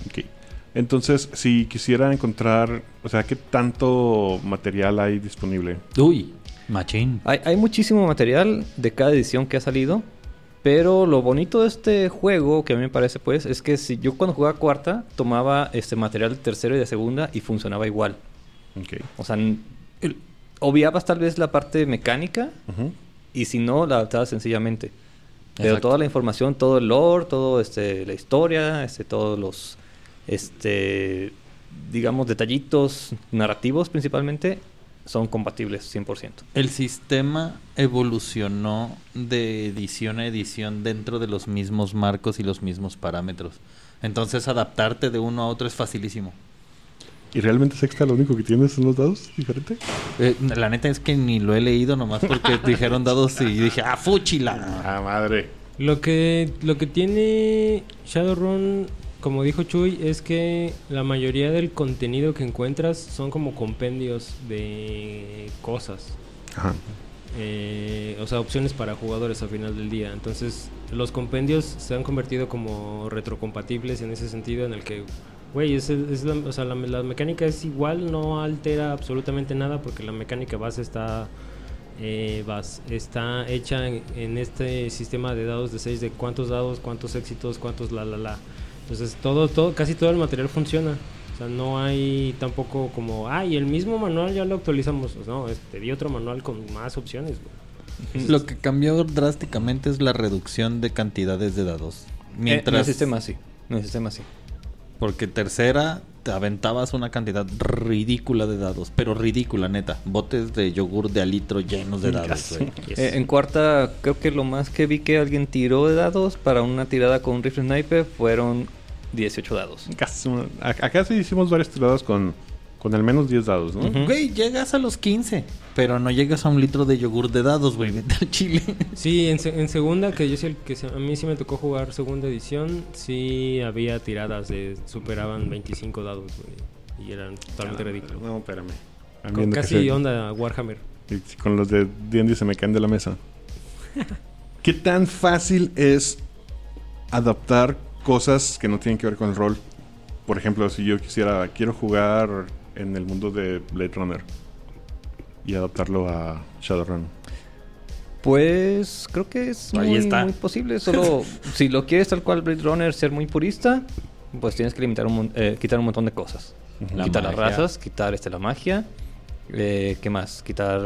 Ok. Entonces, si quisiera encontrar, o sea, ¿qué tanto material hay disponible? Uy, machín. Hay, hay muchísimo material de cada edición que ha salido. Pero lo bonito de este juego, que a mí me parece, pues, es que si yo cuando jugaba cuarta, tomaba este material de tercera y de segunda y funcionaba igual. Ok. O sea, obviabas tal vez la parte mecánica Ujú. y si no, la adaptabas sencillamente. Pero Exacto. toda la información, todo el lore, todo este, la historia, este, todos los, este, digamos, detallitos narrativos principalmente, son compatibles 100%. El sistema evolucionó de edición a edición dentro de los mismos marcos y los mismos parámetros. Entonces adaptarte de uno a otro es facilísimo. ¿Y realmente sexta lo único que tienes son los dados diferente? Eh, la neta es que ni lo he leído nomás porque dijeron dados y dije, ah, fúchila. Ah, madre. Lo que, lo que tiene Shadowrun, como dijo Chuy, es que la mayoría del contenido que encuentras son como compendios de cosas. Ajá. Eh, o sea, opciones para jugadores al final del día. Entonces, los compendios se han convertido como retrocompatibles en ese sentido, en el que, güey, es, es la, o sea, la, la mecánica es igual, no altera absolutamente nada porque la mecánica base está, eh, bas- está hecha en, en este sistema de dados de 6 de cuántos dados, cuántos éxitos, cuántos la la la. Entonces, todo, todo, casi todo el material funciona. O sea, no hay tampoco como, ay, el mismo manual ya lo actualizamos. Pues no, te di otro manual con más opciones, güey. Lo que cambió drásticamente es la reducción de cantidades de dados. Eh, en el Mientras, sistema sí. En el sistema sí. Porque tercera te aventabas una cantidad ridícula de dados, pero ridícula, neta. Botes de yogur de alitro llenos de dados, güey. Eh, en cuarta, creo que lo más que vi que alguien tiró de dados para una tirada con un rifle sniper fueron 18 dados. Casi Acá sí hicimos varias tiradas con Con al menos 10 dados, ¿no? Ujú. Güey, llegas a los 15, pero no llegas a un litro de yogur de dados, güey. Vete al chile. Sí, en, se- en segunda, que yo sí, el que se- a mí sí me tocó jugar segunda edición, sí había tiradas de superaban 25 dados, güey. Y eran totalmente ridículos. No, espérame. Con casi se- onda Warhammer. y con los de D&D se me caen de la mesa. ¿Qué tan fácil es adaptar cosas que no tienen que ver con el rol? Por ejemplo, si yo quisiera, quiero jugar en el mundo de Blade Runner y adaptarlo a Shadowrun. Pues creo que es Ahí muy, está. muy posible. Solo si lo quieres tal cual Blade Runner, ser muy purista, pues tienes que limitar un, eh, quitar un montón de cosas. La quitar las razas, quitar este, la magia. Eh, ¿Qué más? Quitar...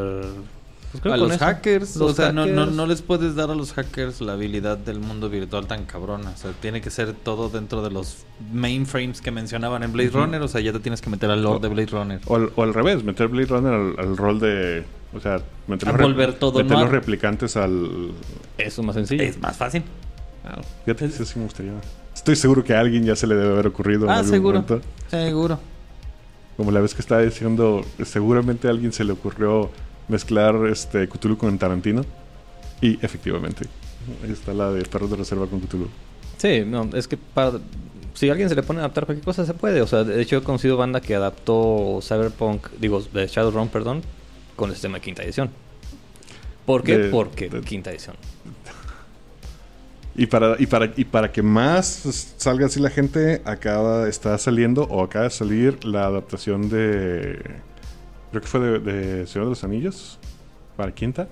pues creo a los eso. hackers, Los o sea, no, no, no les puedes dar a los hackers la habilidad del mundo virtual tan cabrona. O sea, tiene que ser todo dentro de los mainframes que mencionaban en Blade Runner. O sea, ya te tienes que meter al lore de Blade Runner. O al, o al revés, meter Blade Runner al, al rol de... O sea, meter, A los, volver todo meter los replicantes al... Eso es más sencillo. Es más fácil. Ah, fíjate, eso sí me gustaría. Estoy seguro que a alguien ya se le debe haber ocurrido en Ah, algún seguro. momento. Seguro. Como la vez que estaba diciendo, seguramente a alguien se le ocurrió mezclar este Cthulhu con Tarantino. Y efectivamente, ahí está la de Perros de Reserva con Cthulhu. Sí, no, es que para, si alguien se le pone a adaptar cualquier cosa, se puede. O sea, de hecho he conocido banda que adaptó Cyberpunk, digo, de Shadowrun, perdón, con el sistema de quinta edición. ¿Por qué? De- Porque de- quinta edición. Y para, y para, y para que más salga así la gente, acaba, está saliendo o acaba de salir la adaptación de. Creo que fue de, de Señor de los Anillos. Para quinta.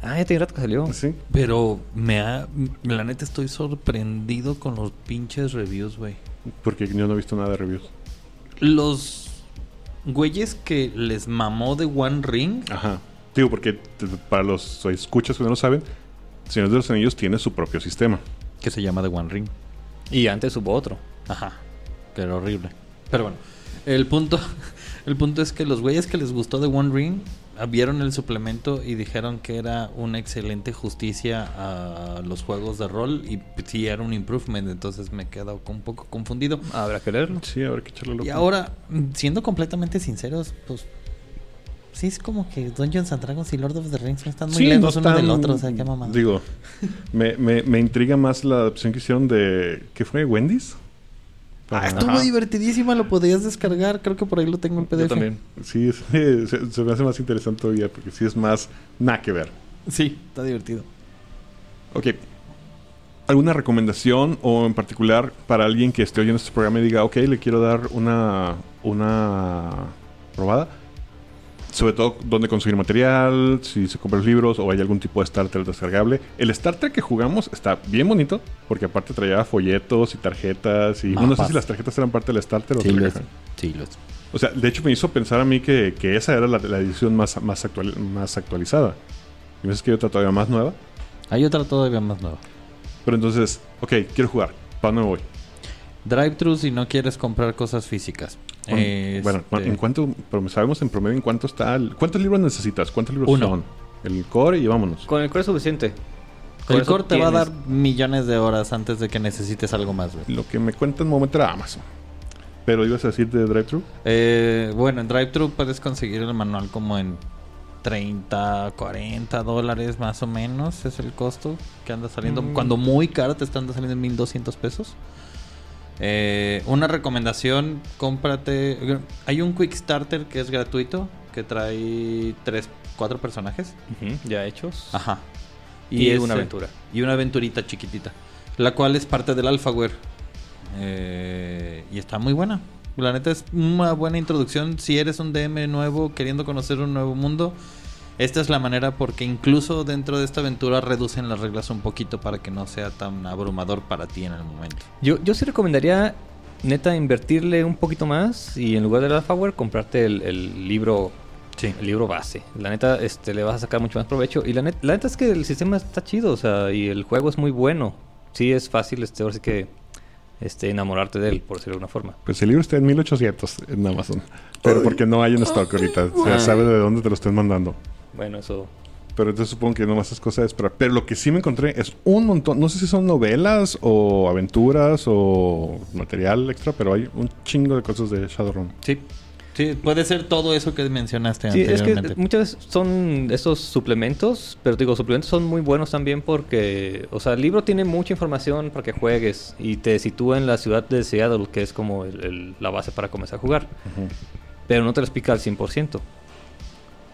Ah, ya tiene rato que salió. Sí. Pero me ha... La neta estoy sorprendido con los pinches reviews, güey. Porque yo no he visto nada de reviews. Los güeyes que les mamó de One Ring... Ajá. Digo, porque para los escuchas que no lo saben, Señor de los Anillos tiene su propio sistema. Que se llama The One Ring. Y antes hubo otro. Ajá. Que era horrible. Pero bueno. El punto... El punto es que los güeyes que les gustó de One Ring... ah, Vieron el suplemento y dijeron que era una excelente justicia a los juegos de rol y sí era un improvement, entonces me he quedado un poco confundido. Habrá que leerlo. Sí, habrá que echarle loco. Y ahora, siendo completamente sinceros, pues sí es como que Dungeons and Dragons y Lord of the Rings no están muy Sí, lejos no uno del otro, o sea, qué mamada. Digo, me, me, me intriga más la adaptación que hicieron de. ¿Qué fue? ¿Wendy's? Ah, estuvo Ajá. divertidísima, lo podías descargar, creo que por ahí lo tengo en PDF. Yo también. Sí, es- se, se me hace más interesante todavía porque sí es más nada que ver. Sí, está divertido. Ok. ¿Alguna recomendación o en particular para alguien que esté oyendo este programa y diga, ok, le quiero dar una, una probada? Sobre todo dónde conseguir material, si se compra los libros o hay algún tipo de starter descargable. El starter que jugamos está bien bonito porque aparte traía folletos y tarjetas y no sé si las tarjetas eran parte del starter o Sí, de la lo es. caja. Sí, lo es. O sea, de hecho me hizo pensar a mí que, que esa era la, la edición más, más, actual, más actualizada. Y me dices que hay otra todavía más nueva. Hay otra todavía más nueva. Pero entonces, ok, quiero jugar. ¿Para dónde voy? Drive-thru si no quieres comprar cosas físicas. Bueno, Bueno, Este, ¿en cuánto? Pero sabemos en promedio en cuánto está. el- ¿Cuántos libros necesitas? ¿Cuántos libros Uno. son? El core y vámonos. Con el core es suficiente. Con El core te va a dar millones de horas antes de que necesites algo más, güey. Lo que me cuenta en un momento era Amazon. Pero ibas a decir de drive-thru. Eh, bueno, en DriveThru puedes conseguir el manual como en 30, 40 dólares más o menos. Es el costo que anda saliendo. Mm. Cuando muy caro te están saliendo en 1200 pesos. Eh, una recomendación, cómprate. Hay un Quick Starter que es gratuito. Que trae 3, 4 personajes. Ya hechos. Ajá. Y, ese- una aventura. Y una aventurita chiquitita. La cual es parte del Alphaware. Eh, y está muy buena. La neta es una buena introducción. Si eres un DM nuevo queriendo conocer un nuevo mundo, esta es la manera porque incluso dentro de esta aventura reducen las reglas un poquito para que no sea tan abrumador para ti en el momento. Yo, yo sí recomendaría, neta, invertirle un poquito más y en lugar del Alphaware, comprarte el, el libro Sí. el libro base. La neta, este, le vas a sacar mucho más provecho. Y la, net- la neta es que el sistema está chido, o sea, y el juego es muy bueno. Sí es fácil, este, ahora sí que este, enamorarte de él, por decirlo de alguna forma. Pues el libro está en 1800 en Amazon. Pero porque no hay en stock ahorita. O sea, sabe de dónde te lo estén mandando. Bueno, eso. Pero entonces supongo que nomás es cosa de esperar. Pero lo que sí me encontré es un montón. No sé si son novelas o aventuras o material extra, pero hay un chingo de cosas de Shadowrun. Sí. Sí, puede ser todo eso que mencionaste Sí, es que anteriormente. muchas veces son esos suplementos, pero digo, suplementos son muy buenos también porque, o sea, el libro tiene mucha información para que juegues y te sitúa en la ciudad de Seattle, que es como el- el- la base para comenzar a jugar, pero no te lo explica al 100%.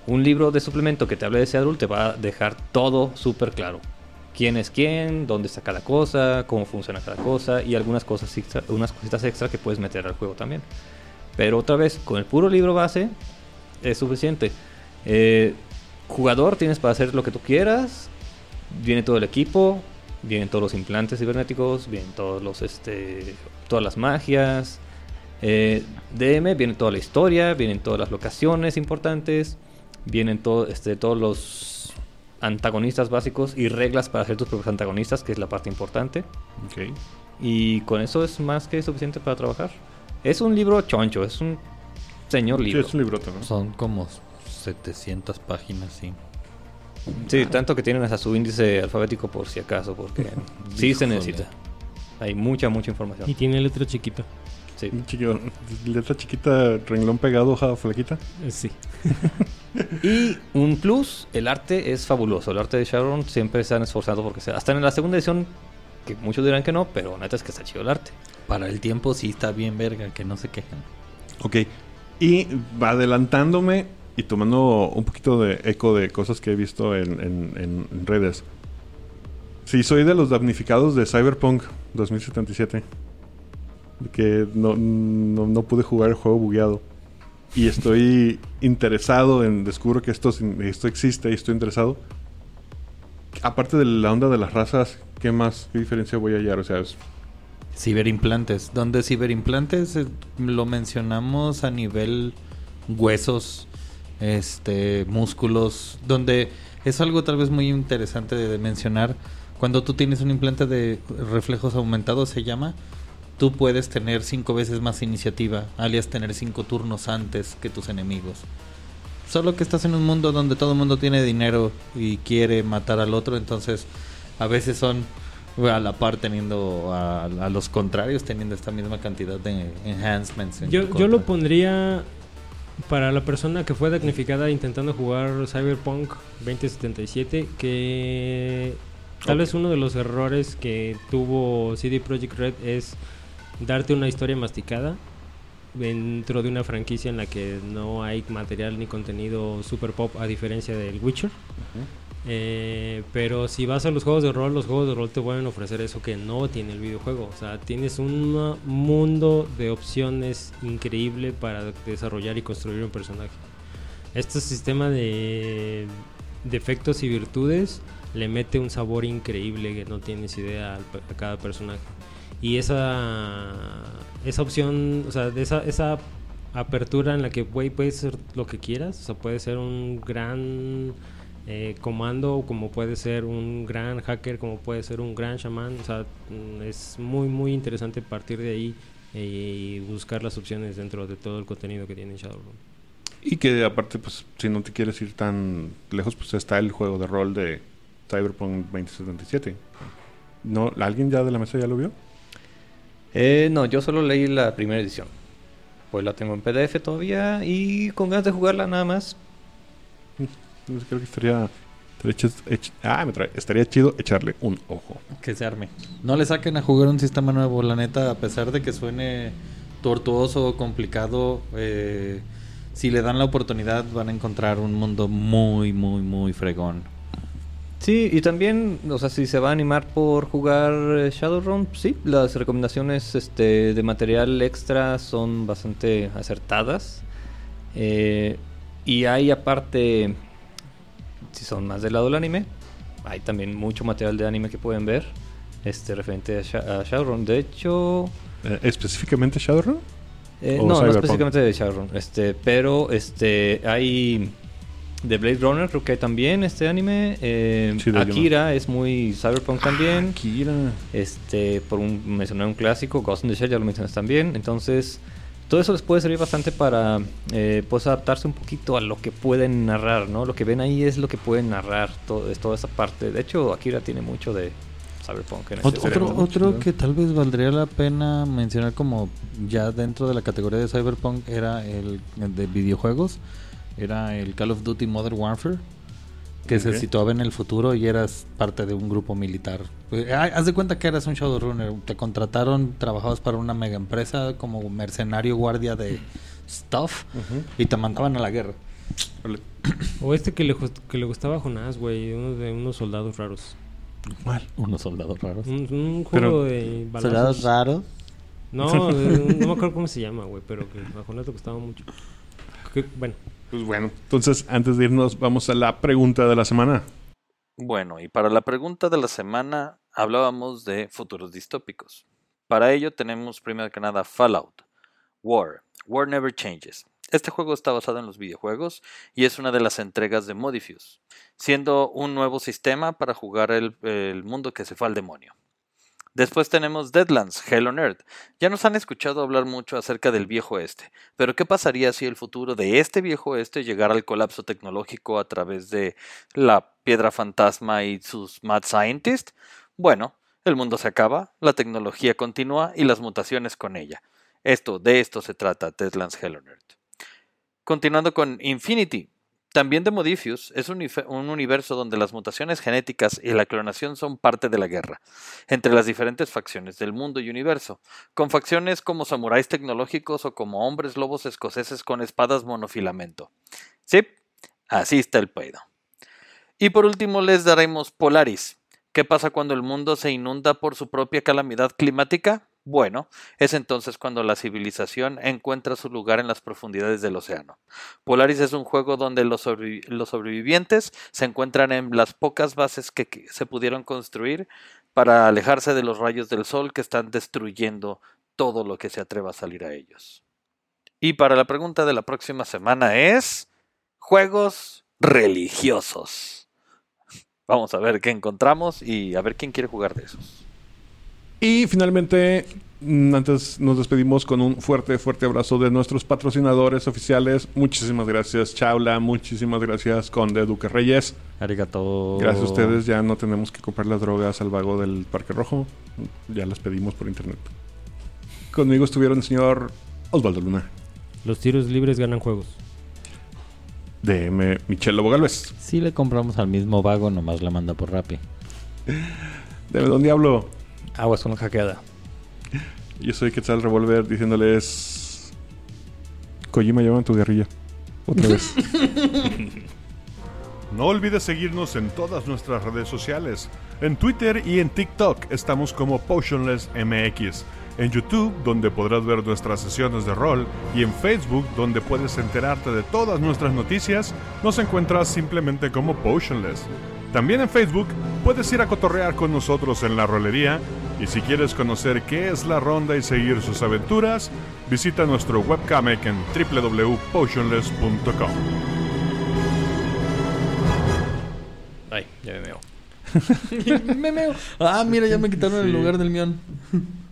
Un libro de suplemento que te hable de Seattle te va a dejar todo súper claro. Quién es quién, dónde está cada cosa, cómo funciona cada cosa y algunas cosas extra, unas cositas extra que puedes meter al juego también. Pero otra vez, con el puro libro base es suficiente. Eh, jugador tienes para hacer lo que tú quieras. Viene todo el equipo, vienen todos los implantes cibernéticos, vienen todos los este, todas las magias. Eh, DM viene toda la historia, vienen todas las locaciones importantes, vienen todo, este, todos los antagonistas básicos y reglas para hacer tus propios antagonistas, que es la parte importante. Y con eso es más que suficiente para trabajar. Es un libro choncho, es un señor Sí, libro. es un librote, ¿no? Son como 700 páginas, sí. Sí, tanto que tienen hasta su índice alfabético por si acaso, porque sí se necesita. Hay mucha, mucha información. Y tiene letra chiquita. Sí. Un chiquillo, letra chiquita, renglón pegado, hoja flaquita. Eh, Sí. Y un plus, el arte es fabuloso. El arte de Sharon siempre se han esforzado porque sea. Hasta en la segunda edición, que muchos dirán que no, pero neta es que está chido el arte. Para el tiempo sí está bien verga, que no se quejen. Ok. Y adelantándome y tomando un poquito de eco de cosas que he visto en, en- en redes. Sí, soy de los damnificados de Cyberpunk 2077. Que no, no, no pude jugar el juego bugueado. Y estoy interesado en... Descubro que esto, esto existe y estoy interesado. Aparte de la onda de las razas, ¿qué más? ¿Qué diferencia voy a hallar? O sea, es- Ciberimplantes. Donde ciberimplantes eh, lo mencionamos a nivel huesos, este, músculos, donde es algo tal vez muy interesante de mencionar. Cuando tú tienes un implante de reflejos aumentados, se llama, tú puedes tener cinco veces más iniciativa, alias tener cinco turnos antes que tus enemigos. Solo que estás en un mundo donde todo el mundo tiene dinero y quiere matar al otro, entonces a veces son a la par teniendo a, a los contrarios teniendo esta misma cantidad de enhancements. en Yo, yo lo pondría para la persona que fue damnificada intentando jugar Cyberpunk 2077, que tal vez uno de los errores que tuvo CD Projekt Red es darte una historia masticada dentro de una franquicia en la que no hay material ni contenido super pop a diferencia del Witcher. Eh, pero si vas a los juegos de rol, los juegos de rol te pueden ofrecer eso que no tiene el videojuego. O sea, tienes un mundo de opciones increíble para desarrollar y construir un personaje. Este sistema de, de efectos y virtudes le mete un sabor increíble que no tienes idea a cada personaje. Y esa, esa opción, o sea, esa, esa apertura en la que, güey, puedes ser lo que quieras. O sea, puede ser un gran eh, comando, como puede ser un gran hacker, como puede ser un gran shaman. O sea, mm, es muy, muy interesante partir de ahí eh, y buscar las opciones dentro de todo el contenido que tiene Shadowrun. Y que aparte, pues, si no te quieres ir tan lejos, pues está el juego de rol de Cyberpunk 2077. ¿No? ¿Alguien ya de la mesa ya lo vio? Eh, no, yo solo leí la primera edición. Pues la tengo en PDF todavía y con ganas de jugarla nada más. Entonces creo que estaría... estaría chis- ech- ah, me trae. Estaría chido echarle un ojo. Que se arme. No le saquen a jugar un sistema nuevo, la neta, a pesar de que suene tortuoso o complicado, eh, si le dan la oportunidad van a encontrar un mundo muy, muy, muy fregón. Sí, y también, o sea, si se va a animar por jugar eh, Shadowrun, sí, las recomendaciones este, de material extra son bastante acertadas. Eh, y hay aparte, si son más del lado del anime, hay también mucho material de anime que pueden ver este referente a, a Shadowrun. De hecho, Eh, ¿Específicamente Shadowrun? eh, no, no específicamente de Shadowrun, este, pero este, hay de Blade Runner, creo que hay también este anime. eh, Sí, de Akira es muy Cyberpunk también. Kira. Este, por un, mencionar un clásico, Ghost in the Shell ya lo mencionas también. Entonces, todo eso les puede servir bastante para eh, pues adaptarse un poquito a lo que pueden narrar, ¿no? Lo que ven ahí es lo que pueden narrar, todo, es toda esa parte. De hecho, Akira tiene mucho de Cyberpunk. En este Otro, otro, otro que tal vez valdría la pena mencionar como ya dentro de la categoría de Cyberpunk era el, el de videojuegos. Era el Call of Duty Modern Warfare. Que se situaba en el futuro y eras parte de un grupo militar. Eh, Haz de cuenta que eras un Shadowrunner. Te contrataron, trabajabas para una mega empresa como mercenario guardia de stuff y te mandaban a la guerra. O este que le, que le gustaba a Jonás, güey, uno de unos soldados raros. Unos soldados raros. Un, un juego Pero- de balazos. Soldados raros. No, no me acuerdo cómo se llama, güey, pero que a Jonás le gustaba mucho. Bueno, Pues bueno, entonces antes de irnos vamos a la pregunta de la semana. Bueno, y para la pregunta de la semana hablábamos de futuros distópicos. Para ello tenemos primero que nada Fallout, War, War Never Changes. Este juego está basado en los videojuegos y es una de las entregas de Modifuse, siendo un nuevo sistema para jugar el, el mundo que se fue al demonio. Después tenemos Deadlands, Hell on Earth. Ya nos han escuchado hablar mucho acerca del viejo este, pero ¿qué pasaría si el futuro de este viejo este llegara al colapso tecnológico a través de la piedra fantasma y sus mad scientists? Bueno, el mundo se acaba, la tecnología continúa y las mutaciones con ella. Esto, de esto se trata Deadlands Hell on Earth. Continuando con Infinity, también de Modiphius, es un, un universo donde las mutaciones genéticas y la clonación son parte de la guerra entre las diferentes facciones del mundo y universo, con facciones como samuráis tecnológicos o como hombres lobos escoceses con espadas monofilamento. Sí, así está el pedo. Y por último les daremos Polaris. ¿Qué pasa cuando el mundo se inunda por su propia calamidad climática? Bueno, es entonces cuando la civilización encuentra su lugar en las profundidades del océano. Polaris es un juego donde los, los sobrevivientes se encuentran en las pocas bases que, que se pudieron construir para alejarse de los rayos del sol que están destruyendo todo lo que se atreva a salir a ellos. Y para la pregunta de la próxima semana es juegos religiosos. Vamos a ver qué encontramos y a ver quién quiere jugar de esos. Y finalmente, mm, antes nos despedimos con un fuerte, fuerte abrazo de nuestros patrocinadores oficiales. Muchísimas gracias, Chaula. Muchísimas gracias, Conde Duque Reyes. Arigato. Gracias a ustedes, ya no tenemos que comprar las drogas al vago del Parque Rojo. Ya las pedimos por internet. Conmigo estuvieron el señor Osvaldo Luna, los tiros libres ganan juegos. DM Michelle Lobo Galvez, Si le compramos al mismo vago, nomás la manda por Rappi. DM Don Diablo. Aguas con la hackeada. Yo soy Quetzal Revolver diciéndoles. Kojima llama tu guerrilla. Otra vez. No olvides seguirnos en todas nuestras redes sociales. En Twitter y en TikTok estamos como PotionlessMX. En YouTube, donde podrás ver nuestras sesiones de rol. Y en Facebook, donde puedes enterarte de todas nuestras noticias, nos encuentras simplemente como Potionless. También en Facebook puedes ir a cotorrear con nosotros en la rolería. Y si quieres conocer qué es la ronda y seguir sus aventuras, visita nuestro webcomic en www.potionless.com. Ay, ya me meo. Ah, mira, ya me quitaron el lugar del mión.